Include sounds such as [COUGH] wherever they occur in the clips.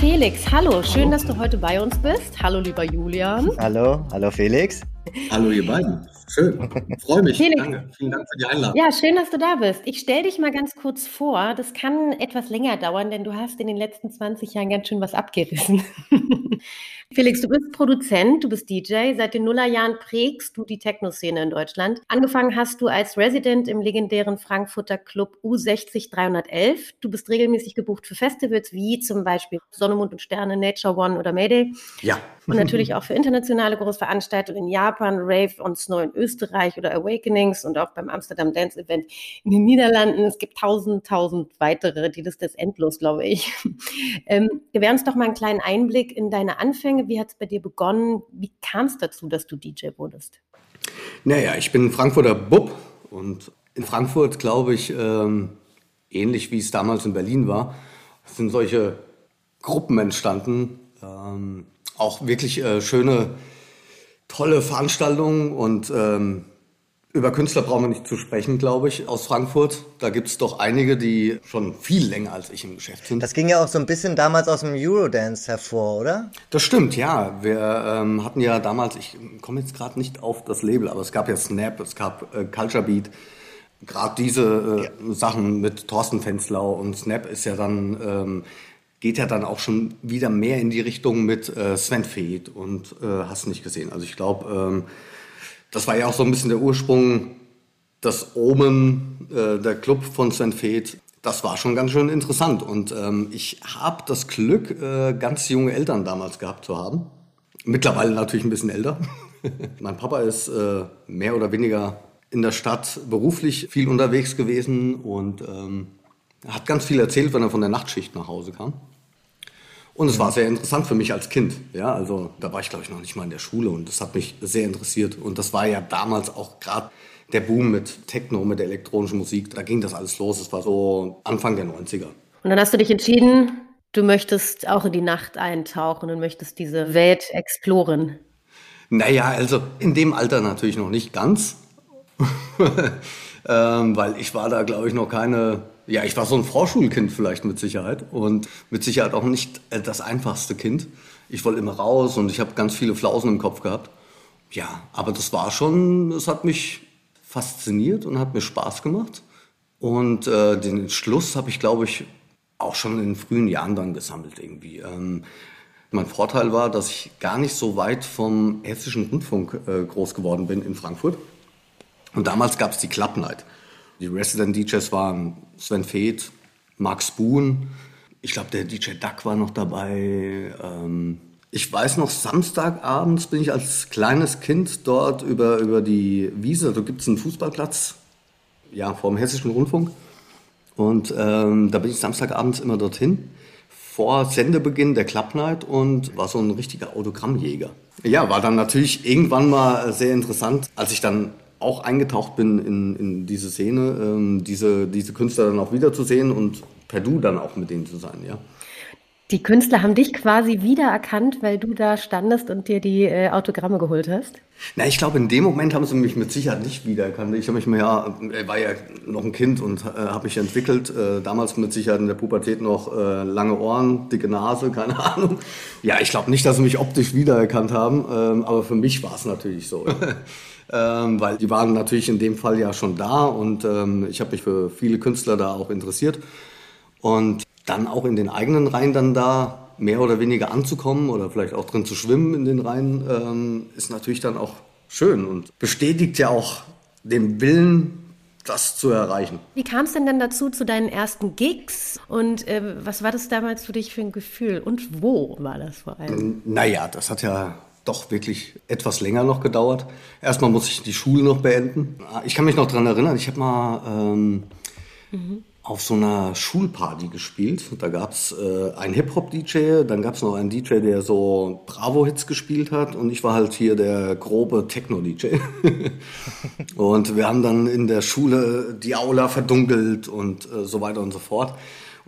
Felix, hallo, schön, hallo. dass du heute bei uns bist. Hallo, lieber Julian. Hallo, hallo Felix. Hallo, ihr beiden. Schön. Freue mich. Felix. Danke. Vielen Dank für die Einladung. Ja, schön, dass du da bist. Ich stelle dich mal ganz kurz vor. Das kann etwas länger dauern, denn du hast in den letzten 20 Jahren ganz schön was abgerissen. [LAUGHS] Felix, du bist Produzent, du bist DJ. Seit den Nullerjahren prägst du die Techno-Szene in Deutschland. Angefangen hast du als Resident im legendären Frankfurter Club U60 311. Du bist regelmäßig gebucht für Festivals wie zum Beispiel Sonne, Mond und Sterne, Nature One oder Mayday. Ja. Und natürlich auch für internationale Großveranstaltungen in Japan, Rave und Snow in Österreich oder Awakenings und auch beim Amsterdam Dance Event in den Niederlanden. Es gibt tausend, tausend weitere. Die Liste ist endlos, glaube ich. [LAUGHS] Ähm, gewähr uns doch mal einen kleinen Einblick in deine Anfänge Anfänge? Wie hat es bei dir begonnen? Wie kam es dazu, dass du DJ wurdest? Naja, ich bin Frankfurter Bub und in Frankfurt, glaube ich, ähm, ähnlich wie es damals in Berlin war, sind solche Gruppen entstanden. Ähm, auch wirklich äh, schöne, tolle Veranstaltungen und ähm, über Künstler brauchen wir nicht zu sprechen, glaube ich, aus Frankfurt. Da gibt es doch einige, die schon viel länger als ich im Geschäft sind. Das ging ja auch so ein bisschen damals aus dem Eurodance hervor, oder? Das stimmt, ja. Wir ähm, hatten ja damals, ich komme jetzt gerade nicht auf das Label, aber es gab ja Snap, es gab äh, Culture Beat. Gerade diese äh, ja. Sachen mit Thorsten Fenzlau und Snap ist ja dann, ähm, geht ja dann auch schon wieder mehr in die Richtung mit äh, Sven Feth und äh, hast nicht gesehen. Also ich glaube, ähm, das war ja auch so ein bisschen der Ursprung, das Omen, äh, der Club von St. Feth. Das war schon ganz schön interessant. Und ähm, ich habe das Glück, äh, ganz junge Eltern damals gehabt zu haben. Mittlerweile natürlich ein bisschen älter. [LAUGHS] mein Papa ist äh, mehr oder weniger in der Stadt beruflich viel unterwegs gewesen und ähm, hat ganz viel erzählt, wenn er von der Nachtschicht nach Hause kam. Und es war sehr interessant für mich als Kind. Ja, also da war ich, glaube ich, noch nicht mal in der Schule und das hat mich sehr interessiert. Und das war ja damals auch gerade der Boom mit Techno, mit der elektronischen Musik. Da ging das alles los. Es war so Anfang der 90er. Und dann hast du dich entschieden, du möchtest auch in die Nacht eintauchen und möchtest diese Welt exploren. Naja, also in dem Alter natürlich noch nicht ganz. [LAUGHS] ähm, weil ich war da, glaube ich, noch keine ja, ich war so ein Vorschulkind vielleicht mit Sicherheit und mit Sicherheit auch nicht äh, das einfachste Kind. Ich wollte immer raus und ich habe ganz viele Flausen im Kopf gehabt. Ja, aber das war schon, es hat mich fasziniert und hat mir Spaß gemacht. Und äh, den Entschluss habe ich, glaube ich, auch schon in frühen Jahren dann gesammelt irgendwie. Ähm, mein Vorteil war, dass ich gar nicht so weit vom hessischen Rundfunk äh, groß geworden bin in Frankfurt. Und damals gab es die Club Night. Die Resident DJs waren Sven Feth, Max Boon. Ich glaube, der DJ Duck war noch dabei. Ähm, ich weiß noch, Samstagabends bin ich als kleines Kind dort über, über die Wiese. Da gibt es einen Fußballplatz, ja, vor dem Hessischen Rundfunk. Und ähm, da bin ich Samstagabends immer dorthin vor Sendebeginn der Club Night und war so ein richtiger Autogrammjäger. Ja, war dann natürlich irgendwann mal sehr interessant, als ich dann auch eingetaucht bin in, in diese Szene, ähm, diese, diese Künstler dann auch wiederzusehen und per Du dann auch mit denen zu sein, ja. Die Künstler haben dich quasi wiedererkannt, weil du da standest und dir die äh, Autogramme geholt hast? Na, ich glaube, in dem Moment haben sie mich mit Sicherheit nicht wiedererkannt. Ich habe mich mal, ja, war ja noch ein Kind und äh, habe mich entwickelt. Äh, damals mit Sicherheit in der Pubertät noch äh, lange Ohren, dicke Nase, [LAUGHS] keine Ahnung. Ja, ich glaube nicht, dass sie mich optisch wiedererkannt haben, ähm, aber für mich war es natürlich so. [LAUGHS] ähm, weil die waren natürlich in dem Fall ja schon da und ähm, ich habe mich für viele Künstler da auch interessiert. Und dann auch in den eigenen Reihen dann da mehr oder weniger anzukommen oder vielleicht auch drin zu schwimmen in den Reihen, ähm, ist natürlich dann auch schön und bestätigt ja auch den Willen, das zu erreichen. Wie kam es denn dann dazu zu deinen ersten Gigs und äh, was war das damals für dich für ein Gefühl und wo war das vor allem? Naja, das hat ja doch wirklich etwas länger noch gedauert. Erstmal muss ich die Schule noch beenden. Ich kann mich noch daran erinnern, ich habe mal ähm, mhm. auf so einer Schulparty gespielt. Da gab's äh, einen Hip-Hop-DJ, dann gab's noch einen DJ, der so Bravo-Hits gespielt hat und ich war halt hier der grobe Techno-DJ. [LAUGHS] und wir haben dann in der Schule die Aula verdunkelt und äh, so weiter und so fort.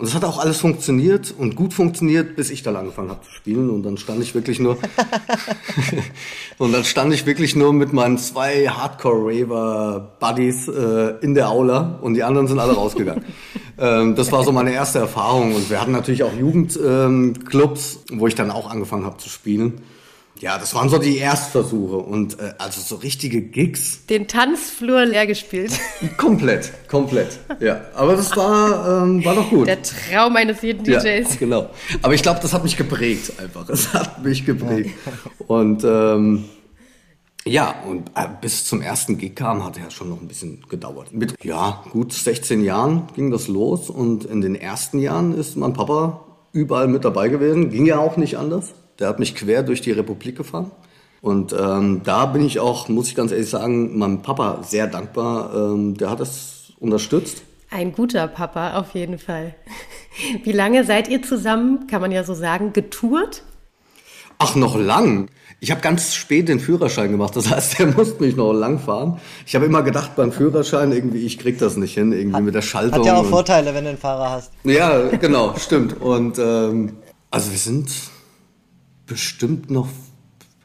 Und es hat auch alles funktioniert und gut funktioniert, bis ich dann angefangen habe zu spielen. Und dann stand ich wirklich nur [LAUGHS] und dann stand ich wirklich nur mit meinen zwei Hardcore-Raver-Buddies äh, in der Aula und die anderen sind alle rausgegangen. [LAUGHS] ähm, das war so meine erste Erfahrung. Und wir hatten natürlich auch Jugendclubs, ähm, wo ich dann auch angefangen habe zu spielen. Ja, das waren so die Erstversuche und äh, also so richtige Gigs. Den Tanzflur leer gespielt. [LAUGHS] komplett, komplett. Ja, aber das war ähm, war doch gut. Der Traum eines jeden DJs. Ja, genau. Aber ich glaube, das hat mich geprägt einfach. Es hat mich geprägt. Und ähm, ja, und äh, bis zum ersten Gig kam, hat ja schon noch ein bisschen gedauert. Mit ja gut 16 Jahren ging das los und in den ersten Jahren ist mein Papa überall mit dabei gewesen. Ging ja auch nicht anders. Der hat mich quer durch die Republik gefahren. Und ähm, da bin ich auch, muss ich ganz ehrlich sagen, meinem Papa sehr dankbar. Ähm, der hat das unterstützt. Ein guter Papa, auf jeden Fall. [LAUGHS] Wie lange seid ihr zusammen, kann man ja so sagen, getourt? Ach, noch lang. Ich habe ganz spät den Führerschein gemacht. Das heißt, [LAUGHS] der musste mich noch lang fahren. Ich habe immer gedacht beim Führerschein irgendwie, ich krieg das nicht hin, irgendwie hat, mit der Schaltung. Hat ja auch Vorteile, wenn du einen Fahrer hast. Ja, genau, stimmt. Und ähm, also wir sind bestimmt noch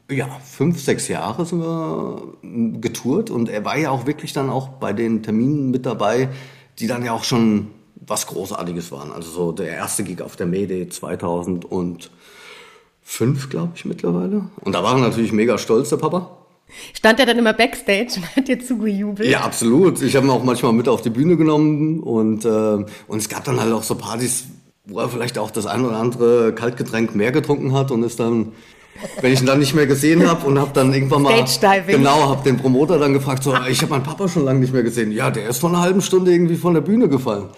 ja, fünf, sechs Jahre sind wir getourt und er war ja auch wirklich dann auch bei den Terminen mit dabei, die dann ja auch schon was Großartiges waren. Also so der erste Gig auf der Mayday 2005, glaube ich, mittlerweile. Und da war er natürlich mega stolz, der Papa. Stand er dann immer Backstage und hat dir zugejubelt? Ja, absolut. Ich habe ihn auch manchmal mit auf die Bühne genommen und, äh, und es gab dann halt auch so Partys, wo er vielleicht auch das ein oder andere Kaltgetränk mehr getrunken hat und ist dann, wenn ich ihn dann nicht mehr gesehen habe und habe dann irgendwann mal genau, habe den Promoter dann gefragt, so, ich habe meinen Papa schon lange nicht mehr gesehen. Ja, der ist vor einer halben Stunde irgendwie von der Bühne gefallen.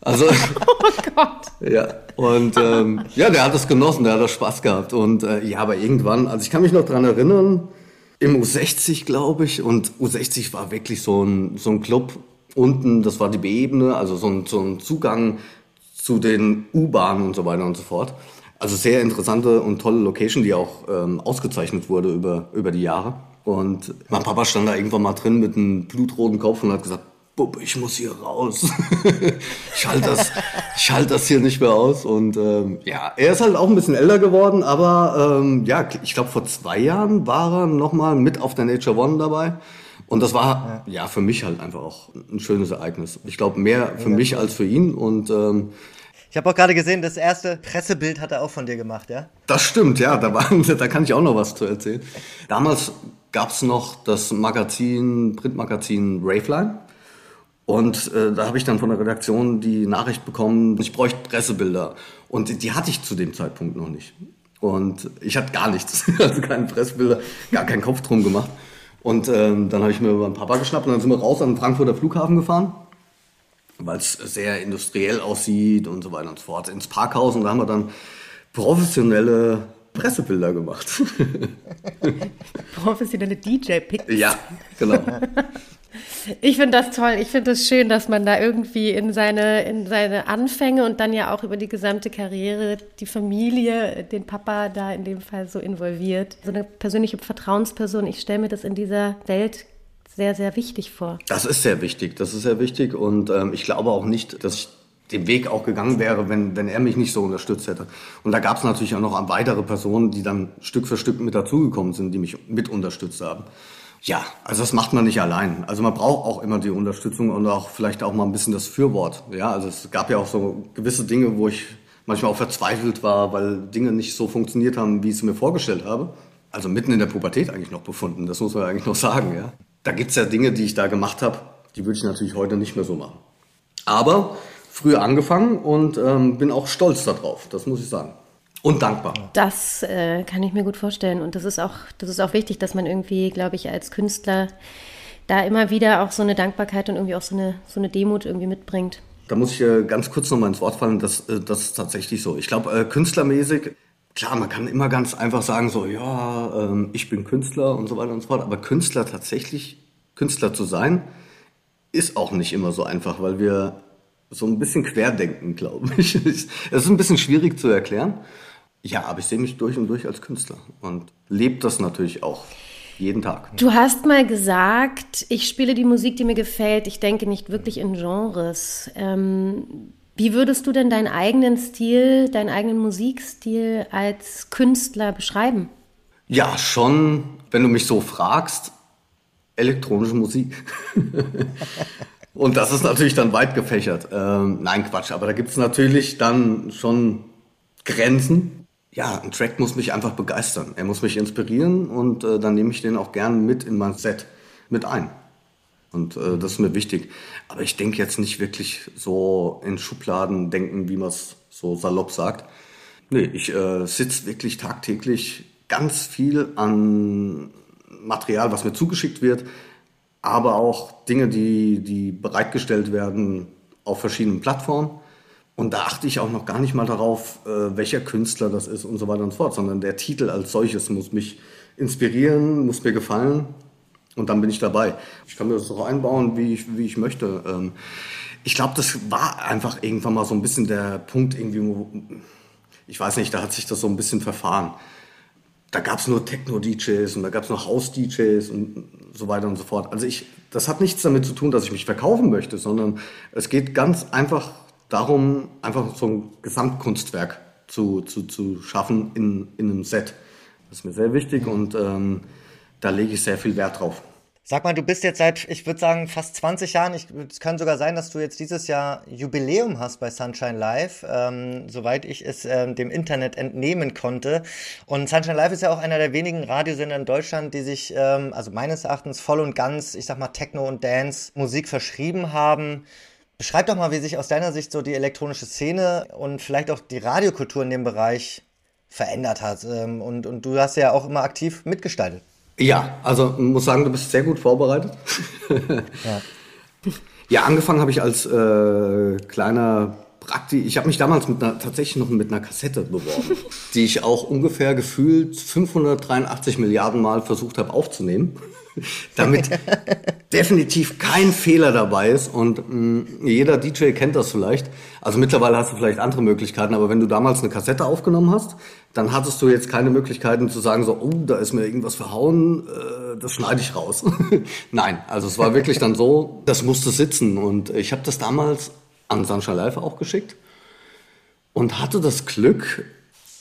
Also, [LAUGHS] oh Gott. ja, und ähm, ja, der hat das genossen, der hat das Spaß gehabt. Und äh, ja, aber irgendwann, also ich kann mich noch dran erinnern, im U60, glaube ich, und U60 war wirklich so ein, so ein Club unten, das war die B-Ebene, also so ein, so ein Zugang zu den U-Bahnen und so weiter und so fort. Also sehr interessante und tolle Location, die auch ähm, ausgezeichnet wurde über, über die Jahre. Und mein Papa stand da irgendwann mal drin mit einem blutroten Kopf und hat gesagt, Bub, ich muss hier raus. [LAUGHS] ich halte das, ich halt das hier nicht mehr aus. Und ähm, ja, er ist halt auch ein bisschen älter geworden, aber ähm, ja, ich glaube vor zwei Jahren war er nochmal mit auf der Nature One dabei. Und das war ja. ja für mich halt einfach auch ein schönes Ereignis. Ich glaube mehr für mich als für ihn. Und ähm, ich habe auch gerade gesehen, das erste Pressebild hat er auch von dir gemacht, ja? Das stimmt, ja. Da, war, [LAUGHS] da kann ich auch noch was zu erzählen. Damals gab es noch das Magazin, Printmagazin Raveline. Und äh, da habe ich dann von der Redaktion die Nachricht bekommen, ich bräuchte Pressebilder. Und die, hatte ich zu dem Zeitpunkt noch nicht. Und ich hatte gar nichts, [LAUGHS] also keine Pressebilder, gar keinen Kopf drum gemacht. Und ähm, dann habe ich mir meinen Papa geschnappt und dann sind wir raus an den Frankfurter Flughafen gefahren, weil es sehr industriell aussieht und so weiter und so fort, ins Parkhaus und da haben wir dann professionelle Pressebilder gemacht. [LAUGHS] [LAUGHS] Professionelle DJ-Picks. Ja, genau. [LAUGHS] Ich finde das toll. Ich finde es schön, dass man da irgendwie in seine, in seine Anfänge und dann ja auch über die gesamte Karriere die Familie, den Papa da in dem Fall so involviert. So eine persönliche Vertrauensperson. Ich stelle mir das in dieser Welt sehr, sehr wichtig vor. Das ist sehr wichtig. Das ist sehr wichtig. Und ähm, ich glaube auch nicht, dass ich den Weg auch gegangen wäre, wenn, wenn er mich nicht so unterstützt hätte. Und da gab es natürlich auch noch weitere Personen, die dann Stück für Stück mit dazugekommen sind, die mich mit unterstützt haben. Ja, also das macht man nicht allein. Also man braucht auch immer die Unterstützung und auch vielleicht auch mal ein bisschen das Fürwort. Ja, also es gab ja auch so gewisse Dinge, wo ich manchmal auch verzweifelt war, weil Dinge nicht so funktioniert haben, wie ich es mir vorgestellt habe. Also mitten in der Pubertät eigentlich noch befunden, das muss man eigentlich noch sagen, ja. Da gibt's ja Dinge, die ich da gemacht habe, die würde ich natürlich heute nicht mehr so machen. Aber früher angefangen und ähm, bin auch stolz darauf, das muss ich sagen und dankbar. Das äh, kann ich mir gut vorstellen. Und das ist auch, das ist auch wichtig, dass man irgendwie, glaube ich, als Künstler da immer wieder auch so eine Dankbarkeit und irgendwie auch so eine, so eine Demut irgendwie mitbringt. Da muss ich äh, ganz kurz noch mal ins Wort fallen, das, äh, das ist tatsächlich so. Ich glaube, äh, künstlermäßig, klar, man kann immer ganz einfach sagen, so, ja, ähm, ich bin Künstler und so weiter und so fort, aber Künstler tatsächlich, Künstler zu sein, ist auch nicht immer so einfach, weil wir so ein bisschen querdenken, glaube ich. [LAUGHS] Es ist ein bisschen schwierig zu erklären. Ja, aber ich sehe mich durch und durch als Künstler und lebe das natürlich auch jeden Tag. Du hast mal gesagt, ich spiele die Musik, die mir gefällt. Ich denke nicht wirklich in Genres. Ähm, wie würdest du denn deinen eigenen Stil, deinen eigenen Musikstil als Künstler beschreiben? Ja, schon, wenn du mich so fragst, elektronische Musik. [LAUGHS] Und das ist natürlich dann weit gefächert. Ähm, nein, Quatsch, aber da gibt es natürlich dann schon Grenzen. Ja, ein Track muss mich einfach begeistern. Er muss mich inspirieren und äh, dann nehme ich den auch gern mit in mein Set mit ein. Und äh, das ist mir wichtig. Aber ich denke jetzt nicht wirklich so in Schubladen denken, wie man es so salopp sagt. Nee, ich äh, sitze wirklich tagtäglich ganz viel an Material, was mir zugeschickt wird, aber auch Dinge, die, die bereitgestellt werden auf verschiedenen Plattformen. Und da achte ich auch noch gar nicht mal darauf, äh, welcher Künstler das ist und so weiter und so fort, sondern der Titel als solches muss mich inspirieren, muss mir gefallen und dann bin ich dabei. Ich kann mir das so einbauen, wie ich, wie ich möchte. Ähm, ich glaube, das war einfach irgendwann mal so ein bisschen der Punkt, irgendwie, wo, ich weiß nicht, da hat sich das so ein bisschen verfahren da gab es nur Techno-DJs und da gab es noch House-DJs und so weiter und so fort. Also ich, das hat nichts damit zu tun, dass ich mich verkaufen möchte, sondern es geht ganz einfach darum, einfach so ein Gesamtkunstwerk zu, zu, zu schaffen in, in einem Set. Das ist mir sehr wichtig und ähm, da lege ich sehr viel Wert drauf. Sag mal, du bist jetzt seit, ich würde sagen, fast 20 Jahren. Ich, es kann sogar sein, dass du jetzt dieses Jahr Jubiläum hast bei Sunshine Live, ähm, soweit ich es ähm, dem Internet entnehmen konnte. Und Sunshine Live ist ja auch einer der wenigen Radiosender in Deutschland, die sich, ähm, also meines Erachtens, voll und ganz, ich sag mal, Techno- und Dance-Musik verschrieben haben. Beschreib doch mal, wie sich aus deiner Sicht so die elektronische Szene und vielleicht auch die Radiokultur in dem Bereich verändert hat. Ähm, und, und du hast ja auch immer aktiv mitgestaltet. Ja, also muss sagen, du bist sehr gut vorbereitet. ja. [LAUGHS] ja, angefangen habe ich als äh, kleiner Prakti. Ich habe mich damals mit einer, tatsächlich noch mit einer Kassette beworben, [LAUGHS] die ich auch ungefähr gefühlt 583 Milliarden Mal versucht habe aufzunehmen [LAUGHS] damit definitiv kein Fehler dabei ist. Und mh, mm, jeder DJ kennt das vielleicht. Also mittlerweile hast du vielleicht andere Möglichkeiten, aber wenn du damals eine Kassette aufgenommen hast, dann hattest du jetzt keine Möglichkeiten zu sagen, so, oh, da ist mir irgendwas verhauen, äh, das schneide ich raus. [LAUGHS] Nein, also es war wirklich dann so, das musste sitzen. Und ich habe das damals an Sunshine Live auch geschickt und hatte das Glück,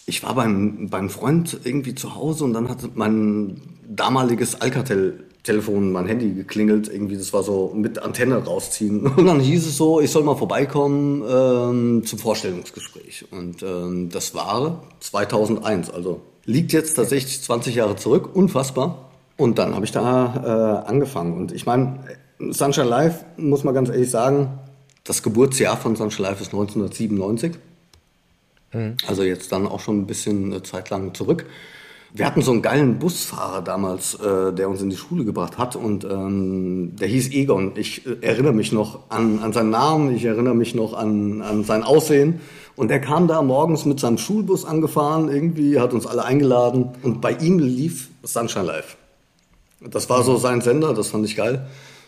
ich war beim, beim Freund irgendwie zu Hause und dann hatte mein damaliges Alcatel-Telefon, mein Handy geklingelt. Irgendwie, das war so mit Antenne rausziehen. [LAUGHS] Und dann hieß es so, ich soll mal vorbeikommen ähm, zum Vorstellungsgespräch. Und ähm, das war 2001, also liegt jetzt tatsächlich 20 Jahre zurück, unfassbar. Und dann habe ich da äh, angefangen. Und ich meine, Sunshine Live, muss man ganz ehrlich sagen, das Geburtsjahr von Sunshine Live ist 1997. Mhm. Also jetzt dann auch schon ein bisschen äh, Zeit lang zurück. Wir hatten so einen geilen Busfahrer damals, äh, der uns in die Schule gebracht hat und ähm, der hieß Egon. Ich äh, erinnere mich noch an, an seinen Namen, ich erinnere mich noch an, an sein Aussehen. Und der kam da morgens mit seinem Schulbus angefahren, irgendwie, hat uns alle eingeladen und bei ihm lief Sunshine Live. Das war so sein Sender, das fand ich geil.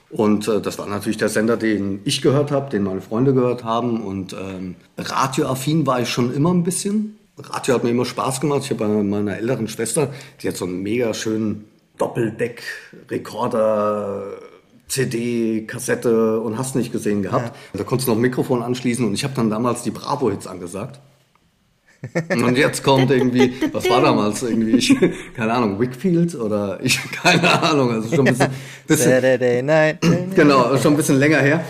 Und äh, das war natürlich der Sender, den ich gehört habe, den meine Freunde gehört haben. Und ähm, radioaffin war ich schon immer ein bisschen. Radio hat mir immer Spaß gemacht. Ich habe bei meiner älteren Schwester, die hat so einen mega schönen Doppeldeck-Rekorder, CD, Kassette und hast nicht gesehen gehabt. Ja. Da konntest du noch ein Mikrofon anschließen und ich habe dann damals die Bravo-Hits angesagt. Und jetzt kommt irgendwie, was war damals irgendwie, ich, keine Ahnung, Wickfield oder ich, [LAUGHS] keine Ahnung, also schon ein bisschen, bisschen genau, schon ein bisschen länger her.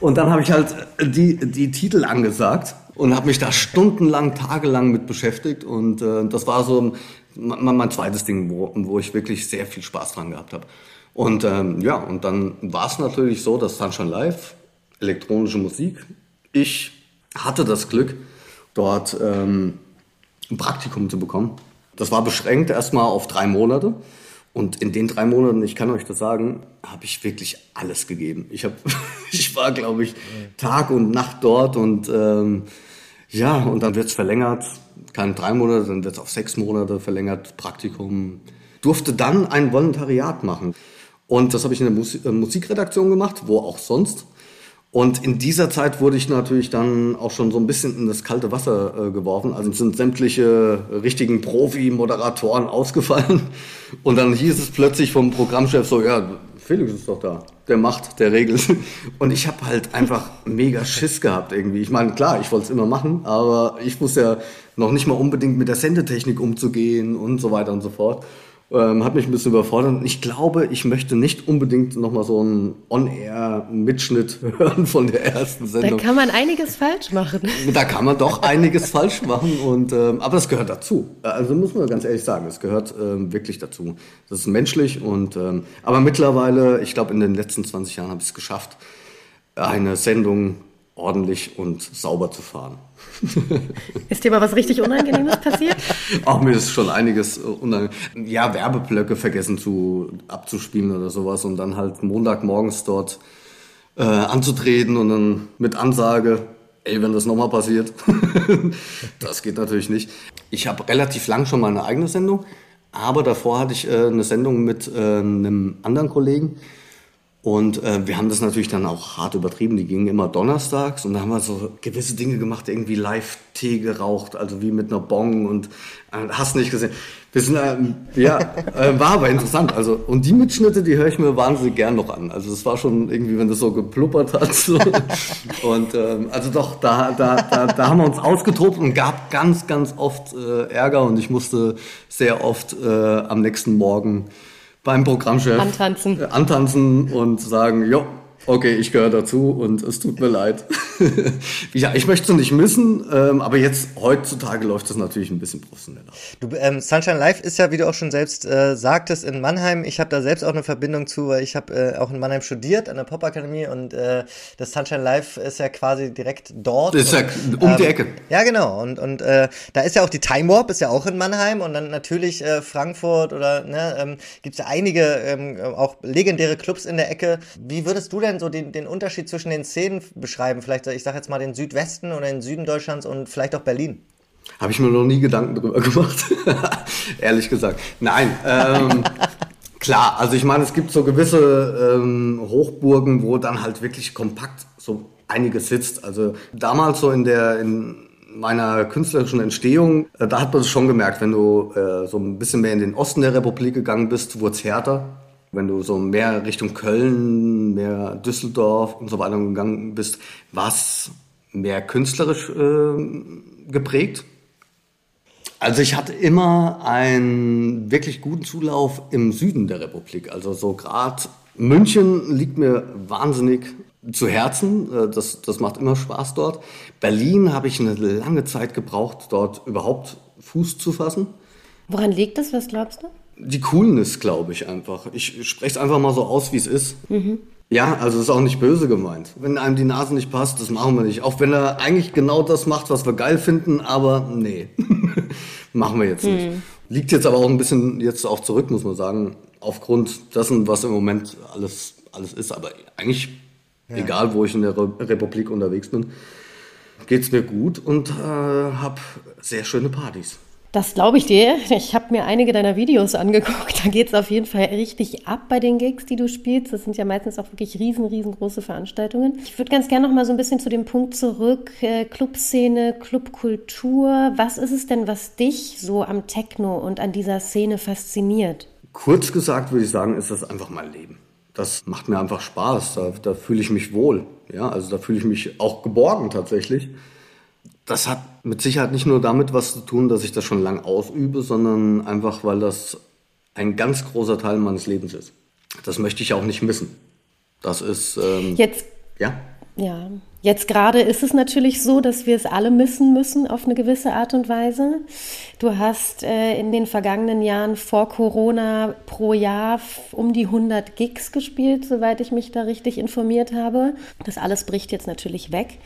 Und dann habe ich halt die, die Titel angesagt und habe mich da stundenlang, tagelang mit beschäftigt und äh, das war so mein, mein zweites Ding, wo, wo ich wirklich sehr viel Spaß dran gehabt habe. Und ähm, ja, und dann war es natürlich so, dass Sunshine Live, elektronische Musik, ich hatte das Glück, dort ähm, ein Praktikum zu bekommen. Das war beschränkt erstmal auf drei Monate. Und in den drei Monaten, ich kann euch das sagen, habe ich wirklich alles gegeben. Ich, hab, [LAUGHS] ich war, glaube ich, Tag und Nacht dort und ähm, ja, und dann wird es verlängert. Keine drei Monate, dann wird es auf sechs Monate verlängert, Praktikum. Durfte dann ein Volontariat machen. Und das habe ich in der äh, Musikredaktion gemacht, wo auch sonst. Und in dieser Zeit wurde ich natürlich dann auch schon so ein bisschen in das kalte Wasser äh, geworfen. Also sind sämtliche richtigen Profi-Moderatoren ausgefallen. [LAUGHS] Und dann hieß es plötzlich vom Programmchef so, ja, Felix ist doch da. Der macht, der regelt. [LAUGHS] Und ich habe halt einfach mega Schiss gehabt irgendwie. Ich meine, klar, ich wollte es immer machen, aber ich wusste ja noch nicht mal unbedingt mit der Sendetechnik umzugehen und so weiter und so fort. Ähm, hat mich ein bisschen überfordert. Ich glaube, ich möchte nicht unbedingt nochmal so einen On-Air-Mitschnitt [LAUGHS] hören von der ersten Sendung. Da kann man einiges falsch machen. [LAUGHS] Da kann man doch einiges falsch machen. Und, ähm, aber das gehört dazu. Also muss man ganz ehrlich sagen, es gehört ähm, wirklich dazu. Das ist menschlich. Und, ähm, aber mittlerweile, ich glaube, in den letzten 20 Jahren habe ich es geschafft, eine Sendung ordentlich und sauber zu fahren. [LAUGHS] Ist dir mal was richtig Unangenehmes passiert? Auch mir ist schon einiges äh, unangenehm. Ja, Werbeblöcke vergessen zu, abzuspielen oder sowas und dann halt Montagmorgens dort äh, anzutreten und dann mit Ansage, ey, wenn das nochmal passiert. [LAUGHS] das geht natürlich nicht. Ich habe relativ lang schon mal eine eigene Sendung, aber davor hatte ich äh, eine Sendung mit äh, einem anderen Kollegen, und äh, wir haben das natürlich dann auch hart übertrieben. Die gingen immer donnerstags und da haben wir so gewisse Dinge gemacht, irgendwie Live-Tee geraucht, also wie mit einer Bong und äh, hast nicht gesehen. Wir sind, ähm, ja, [LAUGHS] äh, war aber interessant. Also und die Mitschnitte, die höre ich mir wahnsinnig gern noch an. Also es war schon irgendwie, wenn das so gepluppert hat. So. [LAUGHS] Und ähm, also doch, da, da, da, da haben wir uns ausgetobt und gab ganz, ganz oft äh, Ärger und ich musste sehr oft äh, am nächsten Morgen beim Programmchef antanzen, antanzen und sagen, jo, okay, ich gehöre dazu und es tut mir leid. [LAUGHS] ja, ich möchte es nicht missen, ähm, aber jetzt heutzutage läuft das natürlich ein bisschen professioneller. Du, ähm, Sunshine Live ist ja, wie du auch schon selbst äh, sagtest, in Mannheim. Ich habe da selbst auch eine Verbindung zu, weil ich habe äh, auch in Mannheim studiert an der Popakademie und äh, das Sunshine Live ist ja quasi direkt dort. Das ist ja und, um die ähm, Ecke. Ja, genau. Und, und äh, da ist ja auch die Time Warp, ist ja auch in Mannheim und dann natürlich äh, Frankfurt oder ne, ähm, gibt es ja einige ähm, auch legendäre Clubs in der Ecke. Wie würdest du denn so den, den Unterschied zwischen den Szenen beschreiben? Vielleicht ich sage jetzt mal den Südwesten oder den Süden Deutschlands und vielleicht auch Berlin? Habe ich mir noch nie Gedanken darüber [LAUGHS] gemacht, ehrlich gesagt. Nein, ähm, [LAUGHS] klar, also ich meine, es gibt so gewisse ähm, Hochburgen, wo dann halt wirklich kompakt so einiges sitzt. Also damals so in der, in meiner künstlerischen Entstehung, äh, da hat man es schon gemerkt, wenn du äh, so ein bisschen mehr in den Osten der Republik gegangen bist, wurde es härter. Wenn du so mehr Richtung Köln, mehr Düsseldorf und so weiter gegangen bist, war es mehr künstlerisch äh, geprägt. Also ich hatte immer einen wirklich guten Zulauf im Süden der Republik. Also so gerade München liegt mir wahnsinnig zu Herzen. Äh, das, das macht immer Spaß dort. Berlin habe ich eine lange Zeit gebraucht, dort überhaupt Fuß zu fassen. Woran liegt das? Was glaubst du? Die Coolness, glaube ich einfach. Ich spreche es einfach mal so aus, wie es ist. Mhm. Ja, also es ist auch nicht böse gemeint. Wenn einem die Nase nicht passt, das machen wir nicht. Auch wenn er eigentlich genau das macht, was wir geil finden, aber nee, [LAUGHS] machen wir jetzt nicht. Mhm. Liegt jetzt aber auch ein bisschen jetzt auch zurück, muss man sagen, aufgrund dessen, was im Moment alles, alles ist. Aber eigentlich, ja. egal wo ich in der Republik unterwegs bin, geht's mir gut und äh, habe sehr schöne Partys. Das glaube ich dir. Ich habe mir einige deiner Videos angeguckt. Da geht es auf jeden Fall richtig ab bei den Gigs, die du spielst. Das sind ja meistens auch wirklich riesen, riesengroße Veranstaltungen. Ich würde ganz gerne noch mal so ein bisschen zu dem Punkt zurück. Äh, Clubszene, Clubkultur. Was ist es denn, was dich so am Techno und an dieser Szene fasziniert? Kurz gesagt würde ich sagen, ist das einfach mein Leben. Das macht mir einfach Spaß. Da, da fühle ich mich wohl. Ja, also da fühle ich mich auch geborgen tatsächlich. Das hat mit Sicherheit nicht nur damit was zu tun, dass ich das schon lang ausübe, sondern einfach, weil das ein ganz großer Teil meines Lebens ist. Das möchte ich auch nicht missen. Das ist. Ähm, Jetzt. Ja. Ja, jetzt gerade ist es natürlich so, dass wir es alle missen müssen auf eine gewisse Art und Weise. Du hast äh, in den vergangenen Jahren vor Corona pro Jahr um die 100 Gigs gespielt, soweit ich mich da richtig informiert habe. Das alles bricht jetzt natürlich weg.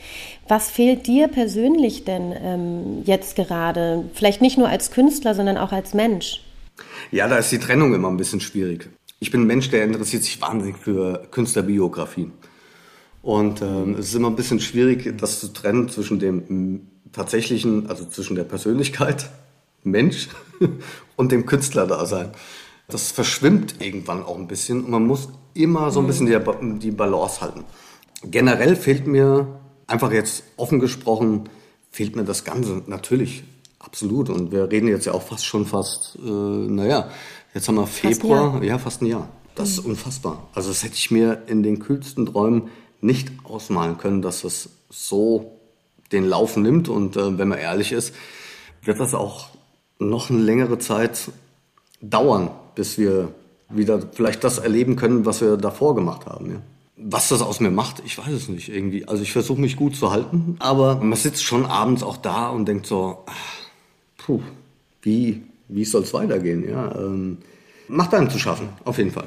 Was fehlt dir persönlich denn ähm, jetzt gerade? Vielleicht nicht nur als Künstler, sondern auch als Mensch? Ja, da ist die Trennung immer ein bisschen schwierig. Ich bin ein Mensch, der interessiert sich wahnsinnig für Künstlerbiografien. Und ähm, es ist immer ein bisschen schwierig, das zu trennen zwischen dem tatsächlichen, also zwischen der Persönlichkeit, Mensch, [LAUGHS] und dem Künstlerdasein. Das verschwimmt irgendwann auch ein bisschen und man muss immer so ein bisschen die, die Balance halten. generell fehlt mir, einfach jetzt offen gesprochen, fehlt mir das Ganze natürlich absolut. Und wir reden jetzt ja auch fast schon fast, äh, naja, jetzt haben wir Februar, fast ja, fast ein Jahr. Das ist unfassbar. Also das hätte ich mir in den kühlsten Träumen nicht ausmalen können, dass es so den Lauf nimmt. Und äh, wenn man ehrlich ist, wird das auch noch eine längere Zeit dauern, bis wir wieder vielleicht das erleben können, was wir davor gemacht haben. Ja. Was das aus mir macht, ich weiß es nicht irgendwie. Also ich versuche mich gut zu halten, aber man sitzt schon abends auch da und denkt so, ah, puh, wie, wie soll es weitergehen? Ja, ähm, macht einem zu schaffen, auf jeden Fall.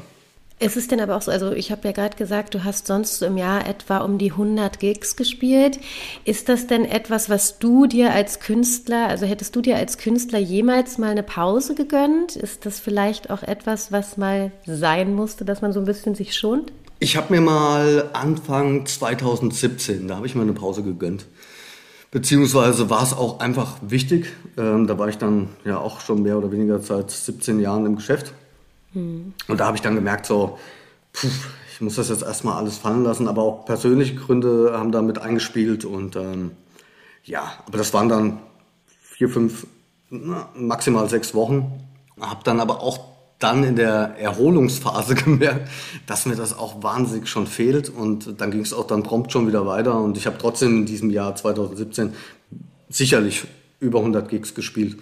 Ist es denn aber auch so, also ich habe ja gerade gesagt, du hast sonst im Jahr etwa um die 100 Gigs gespielt. Ist das denn etwas, was du dir als Künstler, also hättest du dir als Künstler jemals mal eine Pause gegönnt? Ist das vielleicht auch etwas, was mal sein musste, dass man so ein bisschen sich schont? Ich habe mir mal Anfang 2017, da habe ich mir eine Pause gegönnt. Beziehungsweise war es auch einfach wichtig. Ähm, da war ich dann ja auch schon mehr oder weniger seit 17 Jahren im Geschäft. Mhm. Und da habe ich dann gemerkt, so, puh, ich muss das jetzt erstmal alles fallen lassen, aber auch persönliche Gründe haben da mit eingespielt und ähm, ja, aber das waren dann vier, fünf, maximal sechs Wochen. Habe dann aber auch dann in der Erholungsphase [LAUGHS] gemerkt, dass mir das auch wahnsinnig schon fehlt und dann ging es auch dann prompt schon wieder weiter und ich habe trotzdem in diesem Jahr 2017 sicherlich über 100 Gigs gespielt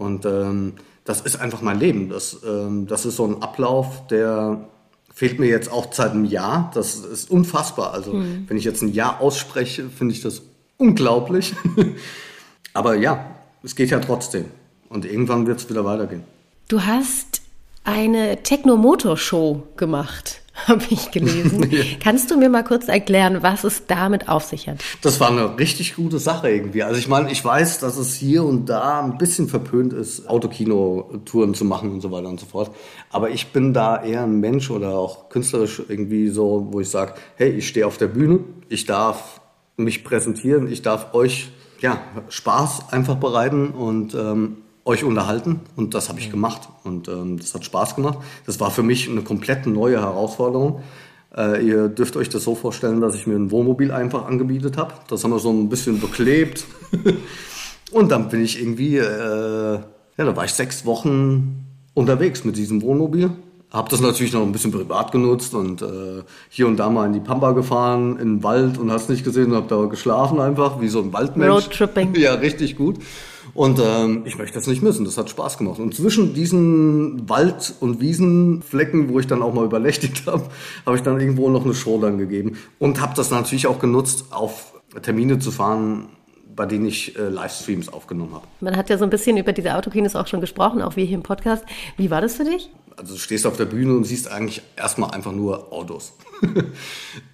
und ähm, das ist einfach mein Leben. Das, ähm, das ist so ein Ablauf, der fehlt mir jetzt auch seit einem Jahr. Das ist unfassbar. Also mhm. wenn ich jetzt ein Jahr ausspreche, finde ich das unglaublich. [LAUGHS] Aber ja, es geht ja trotzdem. Und irgendwann wird es wieder weitergehen. Du hast eine Technomotor-Show gemacht. [LAUGHS] habe ich gelesen. [LAUGHS] ja. Kannst du mir mal kurz erklären, was es damit auf sich hat? Das war eine richtig gute Sache irgendwie. Also ich meine, ich weiß, dass es hier und da ein bisschen verpönt ist, Autokino-Touren zu machen und so weiter und so fort. Aber ich bin da eher ein Mensch oder auch künstlerisch irgendwie so, wo ich sage, hey, ich stehe auf der Bühne, ich darf mich präsentieren, ich darf euch ja, Spaß einfach bereiten und ähm, euch unterhalten und das habe ich gemacht und ähm, das hat Spaß gemacht. Das war für mich eine komplett neue Herausforderung. Äh, ihr dürft euch das so vorstellen, dass ich mir ein Wohnmobil einfach angebietet habe. Das haben wir so ein bisschen beklebt [LAUGHS] und dann bin ich irgendwie, äh, ja, da war ich sechs Wochen unterwegs mit diesem Wohnmobil. Habe das natürlich noch ein bisschen privat genutzt und äh, hier und da mal in die Pampa gefahren, in den Wald und hast nicht gesehen und habe da geschlafen einfach, wie so ein Waldmensch. Roadtripping. [LAUGHS] ja, richtig gut. Und ähm, ich möchte das nicht missen. Das hat Spaß gemacht. Und zwischen diesen Wald- und Wiesenflecken, wo ich dann auch mal übernächtigt [LAUGHS] habe, habe ich dann irgendwo noch eine Show dann gegeben. Und habe das natürlich auch genutzt, auf Termine zu fahren, bei denen ich äh, Livestreams aufgenommen habe. Man hat ja so ein bisschen über diese Autokinos auch schon gesprochen, auch wir hier im Podcast. Wie war das für dich? Also du stehst auf der Bühne und siehst eigentlich erstmal einfach nur Autos. [LAUGHS]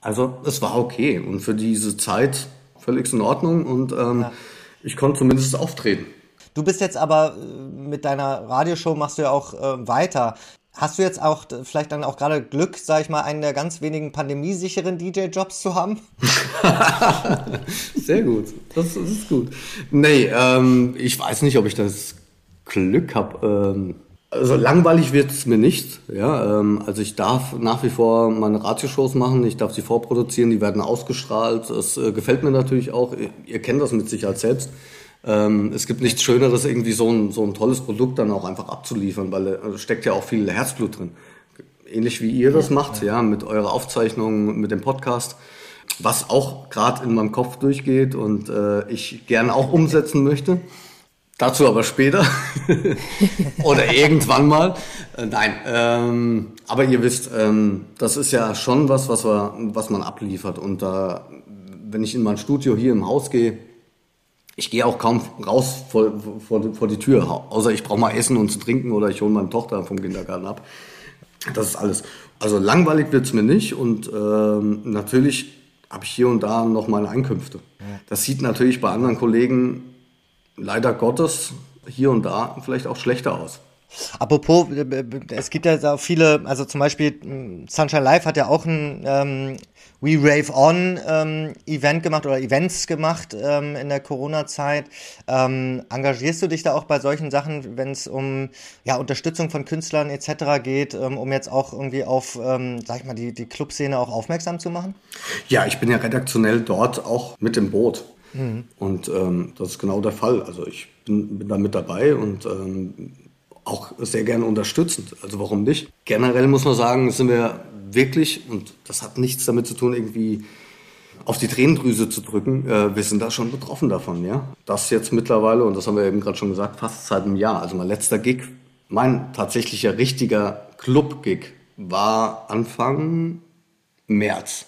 also es war okay und für diese Zeit völlig in Ordnung und ähm, ja ich konnte zumindest auftreten. Du bist jetzt aber äh, mit deiner Radioshow machst du ja auch äh, weiter. Hast du jetzt auch vielleicht dann auch gerade Glück, sag ich mal, einen der ganz wenigen pandemiesicheren DJ-Jobs zu haben? [LAUGHS] Sehr gut, das, das, ist gut. Nee, ähm, ich weiß nicht, ob ich das Glück habe. Ähm, also langweilig wird es mir nicht. Ja, ähm, also ich darf nach wie vor meine Radioshows machen, ich darf sie vorproduzieren, die werden ausgestrahlt. Das äh, gefällt mir natürlich auch. Ihr, ihr, kennt das mit Sicherheit selbst. Ähm, es gibt nichts Schöneres, irgendwie so ein, so ein tolles Produkt dann auch einfach abzuliefern, weil da äh, steckt ja auch viel Herzblut drin. Ähnlich wie ihr das macht, ja, mit eurer Aufzeichnung, mit dem Podcast was auch gerade in meinem Kopf durchgeht und äh, ich gerne auch umsetzen möchte. Dazu aber später. [LAUGHS] Oder irgendwann mal. Äh, nein, ähm, aber ihr wisst, ähm, das ist ja schon was, was, wir, was man abliefert. Und äh, wenn ich in mein Studio hier im Haus gehe, ich gehe auch kaum raus vor, vor, vor die Tür, außer ich brauche mal Essen und zu trinken oder ich hole meine Tochter vom Kindergarten ab. Das ist alles. Also langweilig wird's mir nicht und ähm, natürlich habe ich hier und da noch meine Einkünfte. Das sieht natürlich bei anderen Kollegen leider Gottes hier und da vielleicht auch schlechter aus. Apropos, äh, äh, es gibt ja auch viele, also zum Beispiel hm, Sunshine Live hat ja auch ein ähm, We Rave On ähm, Event gemacht oder Events gemacht ähm, in der Corona-Zeit. Ähm, engagierst du dich da auch bei solchen Sachen, wenn es um ja, Unterstützung von Künstlern etc. geht, ähm, um jetzt auch irgendwie auf, ähm, sag ich mal, die, die Clubszene auch aufmerksam zu machen? Ja, ich bin ja redaktionell dort auch mit im Boot. Mhm. Und ähm, das ist genau der Fall. Also ich bin, bin da mit dabei und ähm, auch sehr gerne unterstützend. Also warum nicht? Generell muss man sagen, sind wir wirklich, und das hat nichts damit zu tun, irgendwie auf die Tränendrüse zu drücken, äh, wir sind da schon betroffen davon, ja. Das jetzt mittlerweile, und das haben wir eben gerade schon gesagt, fast seit einem Jahr. Also mein letzter Gig, mein tatsächlicher richtiger Club-Gig war Anfang März.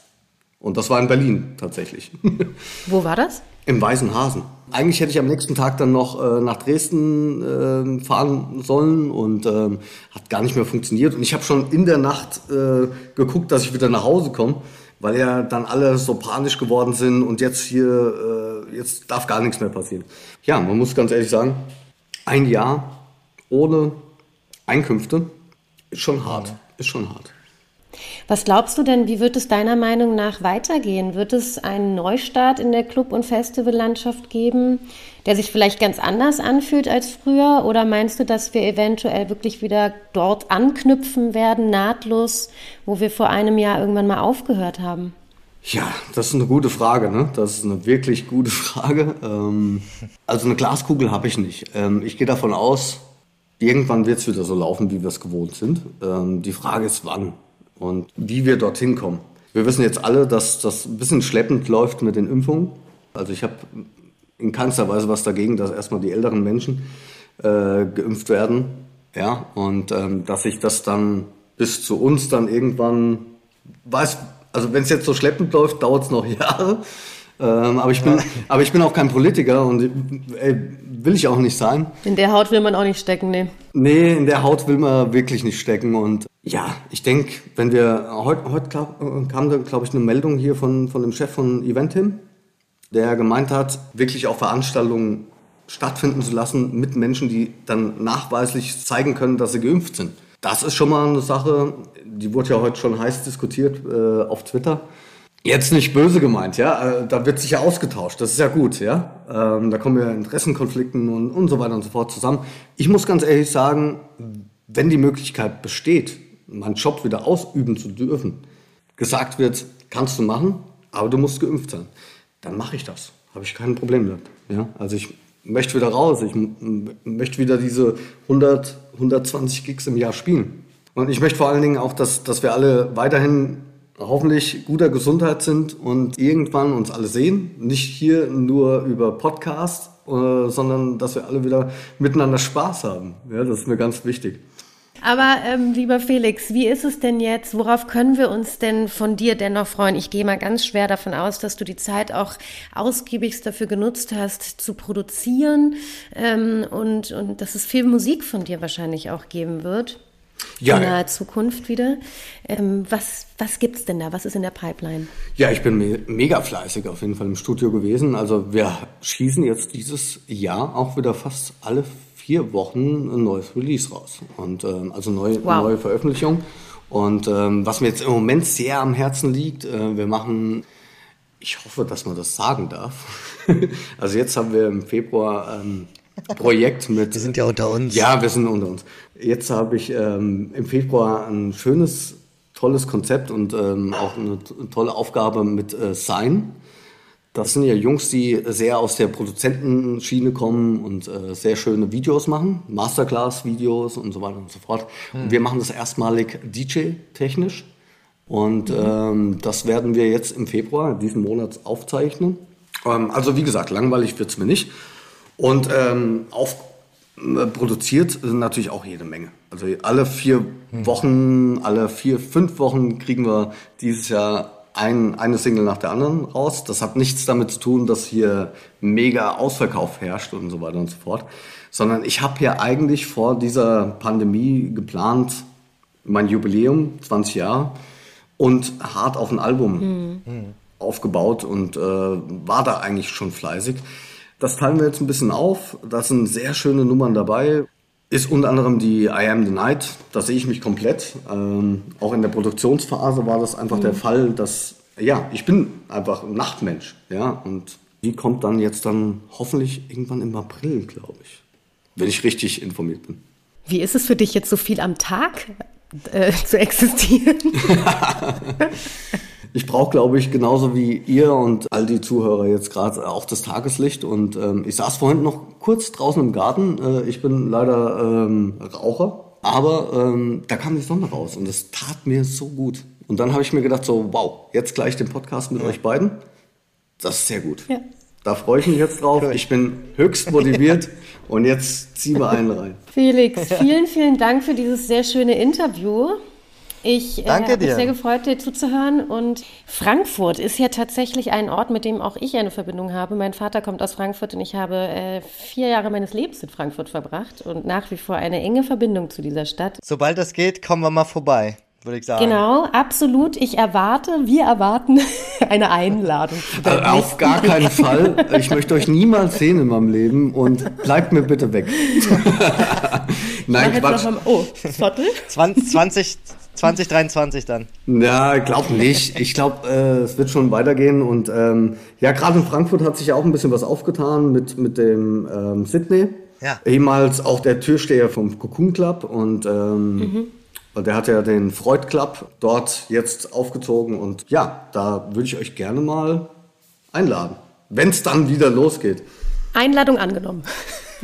Und das war in Berlin tatsächlich. [LAUGHS] Wo war das? Im Weißen Hasen. Eigentlich hätte ich am nächsten Tag dann noch äh, nach Dresden äh, fahren sollen und äh, hat gar nicht mehr funktioniert. Und ich habe schon in der Nacht äh, geguckt, dass ich wieder nach Hause komme, weil ja dann alle so panisch geworden sind und jetzt hier, äh, jetzt darf gar nichts mehr passieren. Ja, man muss ganz ehrlich sagen, ein Jahr ohne Einkünfte ist schon hart. Ist schon hart. Was glaubst du denn, wie wird es deiner Meinung nach weitergehen? Wird es einen Neustart in der Club- und Festivallandschaft geben, der sich vielleicht ganz anders anfühlt als früher? Oder meinst du, dass wir eventuell wirklich wieder dort anknüpfen werden, nahtlos, wo wir vor einem Jahr irgendwann mal aufgehört haben? Ja, das ist eine gute Frage. Ne? Das ist eine wirklich gute Frage. Ähm, also eine Glaskugel habe ich nicht. Ähm, ich gehe davon aus, irgendwann wird es wieder so laufen, wie wir es gewohnt sind. Ähm, die Frage ist, wann und wie wir dorthin kommen. Wir wissen jetzt alle, dass das ein bisschen schleppend läuft mit den Impfungen. Also ich habe in keinster Weise was dagegen, dass erstmal die älteren Menschen äh, geimpft werden. Ja, und ähm, dass sich das dann bis zu uns dann irgendwann weiß, also wenn es jetzt so schleppend läuft, dauert es noch [LAUGHS] Jahre. Ähm, aber, ich bin, aber ich bin auch kein Politiker und ey, will ich auch nicht sein. In der Haut will man auch nicht stecken, nee. Nee, in der Haut will man wirklich nicht stecken. Und ja, ich denke, wenn wir, heute, heute kam da, glaube ich, eine Meldung hier von, von dem Chef von Eventim, der gemeint hat, wirklich auch Veranstaltungen stattfinden zu lassen mit Menschen, die dann nachweislich zeigen können, dass sie geimpft sind. Das ist schon mal eine Sache, die wurde ja heute schon heiß diskutiert äh, auf Twitter. Jetzt nicht böse gemeint, ja. Äh, da wird sich ja ausgetauscht. Das ist ja gut, ja. Ähm, da kommen ja Interessenkonflikten und, und so weiter und so fort zusammen. Ich muss ganz ehrlich sagen, wenn die Möglichkeit besteht, meinen Job wieder ausüben zu dürfen, gesagt wird, kannst du machen, aber du musst geimpft sein, dann mache ich das. Habe ich kein Problem damit. Ja? Also ich möchte wieder raus. Ich möchte wieder diese 100, 120 Gigs im Jahr spielen. Und ich möchte vor allen Dingen auch, dass, dass wir alle weiterhin hoffentlich guter Gesundheit sind und irgendwann uns alle sehen. Nicht hier nur über Podcast, äh, sondern dass wir alle wieder miteinander Spaß haben. Ja, das ist mir ganz wichtig. Aber ähm, lieber Felix, wie ist es denn jetzt? Worauf können wir uns denn von dir dennoch freuen? Ich gehe mal ganz schwer davon aus, dass du die Zeit auch ausgiebigst dafür genutzt hast, zu produzieren ähm, und, und dass es viel Musik von dir wahrscheinlich auch geben wird ja, in naher Zukunft wieder. Ähm, was was gibt es denn da? Was ist in der Pipeline? Ja, ich bin me mega fleißig auf jeden Fall im Studio gewesen. Also wir schießen jetzt dieses Jahr auch wieder fast alle vier Wochen ein neues Release raus. Und ähm, also neue, wow. neue Veröffentlichung. Und ähm, was mir jetzt im Moment sehr am Herzen liegt, äh, wir machen ich hoffe, dass man das sagen darf. [LAUGHS] also jetzt haben wir im Februar ähm, Projekt mit. Wir sind ja unter uns. Ja, wir sind unter uns. Jetzt habe ich ähm, im Februar ein schönes, tolles Konzept und ähm, auch eine tolle Aufgabe mit äh, Sign. Das sind ja Jungs, die sehr aus der Produzentenschiene kommen und äh, sehr schöne Videos machen, Masterclass-Videos und so weiter und so fort. Hm. Und wir machen das erstmalig DJ-technisch. Und mhm. ähm, das werden wir jetzt im Februar diesen Monats aufzeichnen. Ähm, also wie gesagt, langweilig wird es mir nicht. Und ähm, auf, äh, produziert sind natürlich auch jede Menge. Also alle vier hm. Wochen, alle vier, fünf Wochen kriegen wir dieses Jahr ein, eine Single nach der anderen raus. Das hat nichts damit zu tun, dass hier mega Ausverkauf herrscht und so weiter und so fort. Sondern ich habe hier eigentlich vor dieser Pandemie geplant, mein Jubiläum, 20 Jahre, und hart auf ein Album mhm. aufgebaut und äh, war da eigentlich schon fleißig. Das teilen wir jetzt ein bisschen auf. Da sind sehr schöne Nummern dabei. ist unter anderem die I Am the Night. Da sehe ich mich komplett. Ähm, auch in der Produktionsphase war das einfach mhm. der Fall, dass, ja, ich bin einfach ein Nachtmensch. Ja, und die kommt dann jetzt dann hoffentlich irgendwann im April, glaube ich. Wenn ich richtig informiert bin. Wie ist es für dich jetzt so viel am Tag äh, zu existieren? [LAUGHS] [LAUGHS] ich brauche, glaube ich, genauso wie ihr und all die Zuhörer jetzt gerade auch das Tageslicht. Und ähm, ich saß vorhin noch kurz draußen im Garten. Äh, ich bin leider ähm, Raucher, aber ähm, da kam die Sonne raus und es tat mir so gut. Und dann habe ich mir gedacht, so, wow, jetzt gleich den Podcast mit ja. euch beiden. Das ist sehr gut. Ja. Da freue ich mich jetzt drauf. Ich bin höchst motiviert [LAUGHS] und jetzt ziehen wir einen rein. Felix, vielen, vielen Dank für dieses sehr schöne Interview. Ich äh, habe mich sehr gefreut, dir zuzuhören. Und Frankfurt ist ja tatsächlich ein Ort, mit dem auch ich eine Verbindung habe. Mein Vater kommt aus Frankfurt und ich habe äh, vier Jahre meines Lebens in Frankfurt verbracht und nach wie vor eine enge Verbindung zu dieser Stadt. Sobald das geht, kommen wir mal vorbei würde ich sagen. Genau, absolut. Ich erwarte, wir erwarten [LAUGHS] eine Einladung. Also auf gar keinen Fall. [LAUGHS] Ich möchte euch niemals sehen in meinem Leben und bleibt mir bitte weg. [LAUGHS] Nein, Quatsch. Mal, oh, Viertel? 20, 20, 2023 dann. Ja, ich glaube nicht. Ich glaube, äh, es wird schon weitergehen. Und ähm, ja, gerade in Frankfurt hat sich ja auch ein bisschen was aufgetan mit, mit dem ähm, Sydney. Ja. Ehemals auch der Türsteher vom Cocoon Club. Und ähm, mhm. Der hat ja den Freud Club dort jetzt aufgezogen und ja, da würde ich euch gerne mal einladen, wenn es dann wieder losgeht. Einladung angenommen.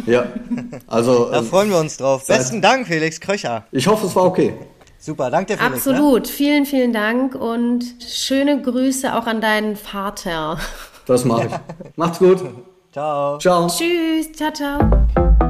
Ja, [LAUGHS] also. da ähm, freuen wir uns drauf. Besten Dank, Felix Kröcher. Ich hoffe, es war okay. Super, danke dir, Felix. Ne? Absolut, ne? vielen, vielen Dank und schöne Grüße auch an deinen Vater. Das mache ich. [LAUGHS] Macht's gut. Ciao. Ciao. Tschüss, ciao, ciao.